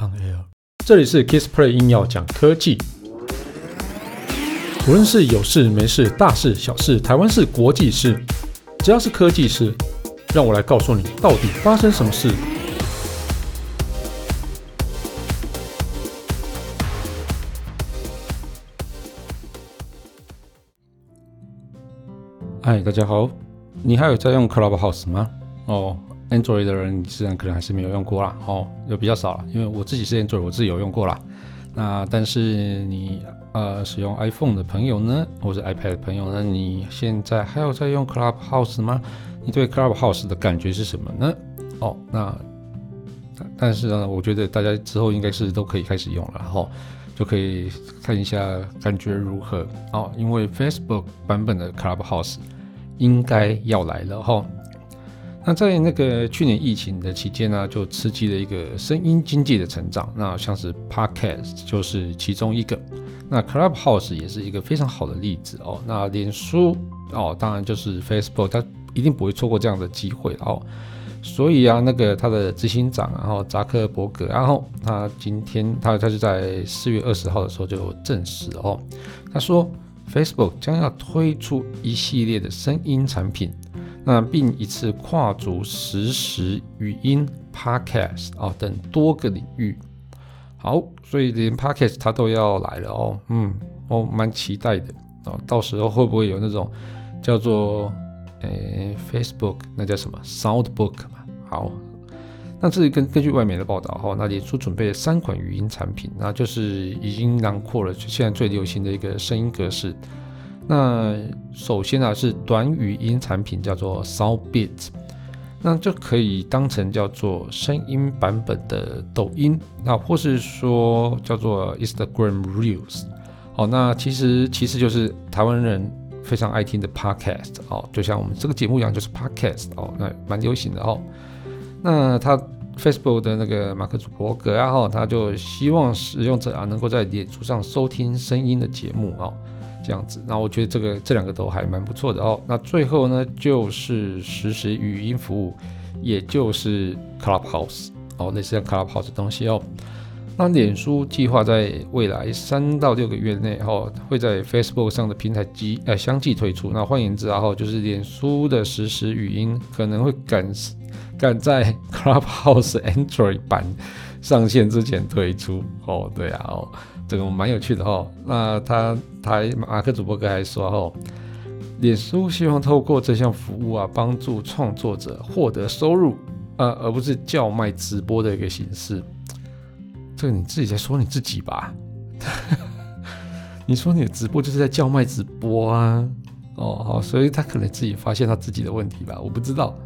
On Air，这里是 Kissplay 硬要讲科技，无论是有事没事、大事小事、台湾事、国际事，只要是科技事，让我来告诉你到底发生什么事。嗨，大家好，你还有在用 Clubhouse 吗？哦。Android 的人，你自然可能还是没有用过啦，哦，就比较少了，因为我自己是 Android，我自己有用过啦。那但是你呃使用 iPhone 的朋友呢，或者 iPad 的朋友呢，你现在还有在用 Clubhouse 吗？你对 Clubhouse 的感觉是什么呢？哦，那但是呢，我觉得大家之后应该是都可以开始用了，然后就可以看一下感觉如何哦，因为 Facebook 版本的 Clubhouse 应该要来了哦。那在那个去年疫情的期间呢，就刺激了一个声音经济的成长。那像是 Podcast 就是其中一个，那 Clubhouse 也是一个非常好的例子哦。那脸书哦，当然就是 Facebook，它一定不会错过这样的机会哦。所以啊，那个他的执行长，然后扎克伯格，然后他今天他他就在四月二十号的时候就证实哦，他说 Facebook 将要推出一系列的声音产品。那并一次跨足实时语音、Podcast 啊等多个领域，好，所以连 Podcast 它都要来了哦，嗯，我蛮期待的啊，到时候会不会有那种叫做诶、Facebook 那叫什么 Soundbook 嘛？好，那这里根根据外媒的报道哈，那脸书准备了三款语音产品，那就是已经囊括了现在最流行的一个声音格式。那首先呢是短语音产品，叫做 SoundBit，那就可以当成叫做声音版本的抖音，那或是说叫做 Instagram Reels，哦，那其实其实就是台湾人非常爱听的 Podcast 哦，就像我们这个节目一样，就是 Podcast 哦，那蛮流行的哦。那他 Facebook 的那个马克祖伯格啊，哈，他就希望使用者啊能够在脸书上收听声音的节目哦。这样子，那我觉得这个这两个都还蛮不错的哦。那最后呢，就是实时语音服务，也就是 Clubhouse 哦，类似像 Clubhouse 的东西哦。那脸书计划在未来三到六个月内哦，会在 Facebook 上的平台机呃相继推出。那换言之啊，哈，就是脸书的实时语音可能会赶赶在 Clubhouse Android 版上线之前推出哦。对啊，哦。这个蛮有趣的哈，那他他马克主播哥还说哦，脸书希望透过这项服务啊，帮助创作者获得收入，呃，而不是叫卖直播的一个形式。这个你自己在说你自己吧，你说你的直播就是在叫卖直播啊，哦好，所以他可能自己发现他自己的问题吧，我不知道。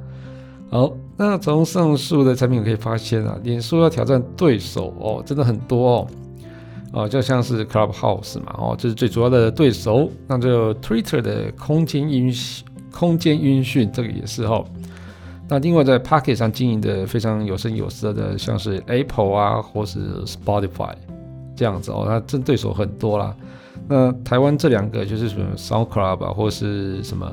好，那从上述的产品可以发现啊，脸书要挑战对手哦，真的很多哦。哦，就像是 Clubhouse 嘛，哦，这是最主要的对手。那就 Twitter 的空间音讯空间音讯，这个也是哈。那另外在 Pocket 上经营的非常有声有色的，像是 Apple 啊，或是 Spotify 这样子哦，那这对手很多啦。那台湾这两个就是什么 SoundCloud 啊，或是什么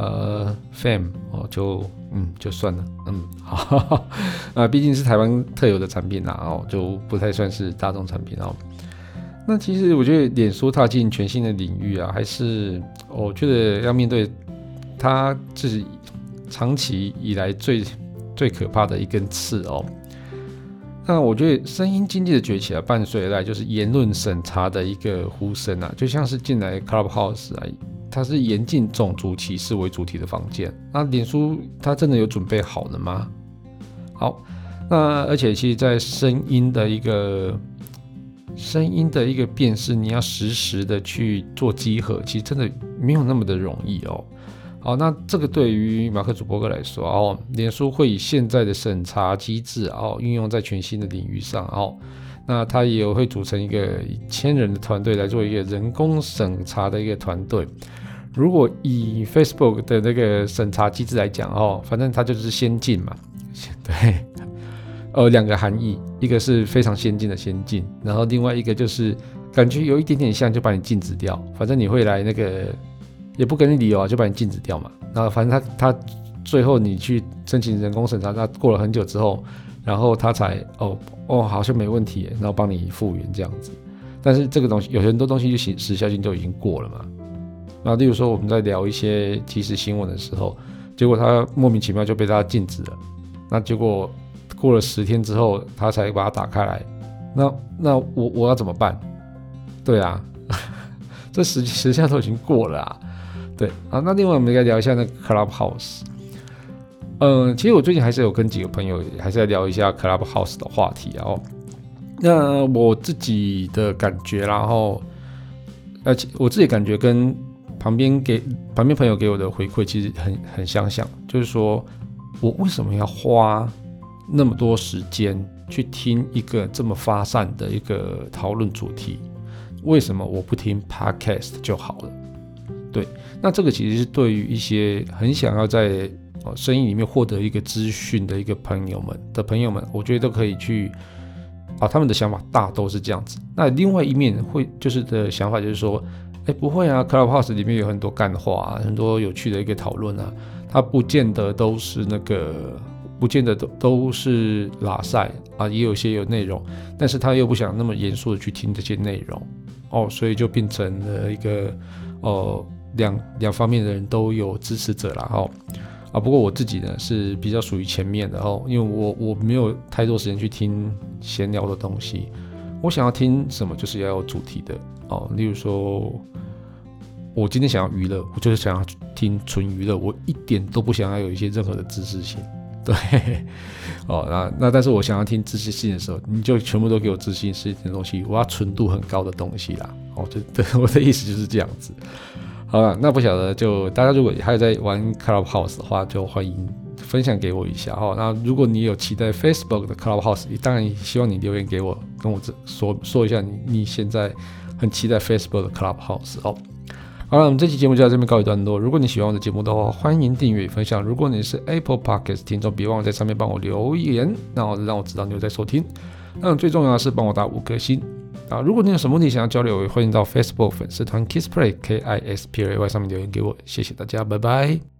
呃，Fam，哦，就嗯就算了，嗯 好，那毕竟是台湾特有的产品啦，哦就不太算是大众产品哦。那其实我觉得脸书踏进全新的领域啊，还是我觉得要面对它自己长期以来最最可怕的一根刺哦。那我觉得声音经济的崛起啊，伴随而来就是言论审查的一个呼声啊，就像是进来 Clubhouse 啊，它是严禁种族歧视为主题的房间。那脸书它真的有准备好了吗？好，那而且其实在声音的一个声音的一个辨识，你要实时的去做集合，其实真的没有那么的容易哦。好，那这个对于马克·祖伯格来说哦，脸书会以现在的审查机制哦，运用在全新的领域上哦。那他也会组成一个千人的团队来做一个人工审查的一个团队。如果以 Facebook 的那个审查机制来讲哦，反正它就是先进嘛，对。呃，两个含义，一个是非常先进的先进，然后另外一个就是感觉有一点点像，就把你禁止掉。反正你会来那个，也不给你理由啊，就把你禁止掉嘛。然后反正他他最后你去申请人工审查，他过了很久之后，然后他才哦哦，好像没问题，然后帮你复原这样子。但是这个东西，有很多东西就时时效性就已经过了嘛。那例如说我们在聊一些即时新闻的时候，结果他莫名其妙就被他禁止了。那结果过了十天之后，他才把它打开来。那那我我要怎么办？对啊，这时时效都已经过了啊。对啊，那另外我们应该聊一下那个 Clubhouse。嗯，其实我最近还是有跟几个朋友，还是在聊一下 Clubhouse 的话题。然后，那我自己的感觉，然后，而且我自己感觉跟旁边给旁边朋友给我的回馈其实很很相像，就是说我为什么要花那么多时间去听一个这么发散的一个讨论主题？为什么我不听 Podcast 就好了？对，那这个其实是对于一些很想要在哦，声音里面获得一个资讯的一个朋友们的朋友们，我觉得都可以去啊，他们的想法大都是这样子。那另外一面会就是的想法就是说，哎，不会啊，Clubhouse 里面有很多干话啊，很多有趣的一个讨论啊，它不见得都是那个，不见得都都是拉赛啊，也有些有内容，但是他又不想那么严肃的去听这些内容哦，所以就变成了一个哦，两两方面的人都有支持者了哦。啊，不过我自己呢是比较属于前面的哦，因为我我没有太多时间去听闲聊的东西，我想要听什么就是要有主题的。哦，例如说，我今天想要娱乐，我就是想要听纯娱乐，我一点都不想要有一些任何的知识性，对，哦，那那但是我想要听知识性的时候，你就全部都给我知识性的东西，我要纯度很高的东西啦，哦，就对，我的意思就是这样子。好了，那不晓得就大家如果还有在玩 Clubhouse 的话，就欢迎分享给我一下哈。那如果你有期待 Facebook 的 Clubhouse，当然希望你留言给我，跟我这说说一下你你现在很期待 Facebook 的 Clubhouse 哦。好了，我们这期节目就到这边告一段落。如果你喜欢我的节目的话，欢迎订阅分享。如果你是 Apple Podcast 听众，别忘了在上面帮我留言，然后让我知道你有在收听。那最重要的是帮我打五颗星。啊，如果你有什么问题想要交流，也欢迎到 Facebook 粉丝团 Kiss Play K I S P L A Y 上面留言给我，谢谢大家，拜拜。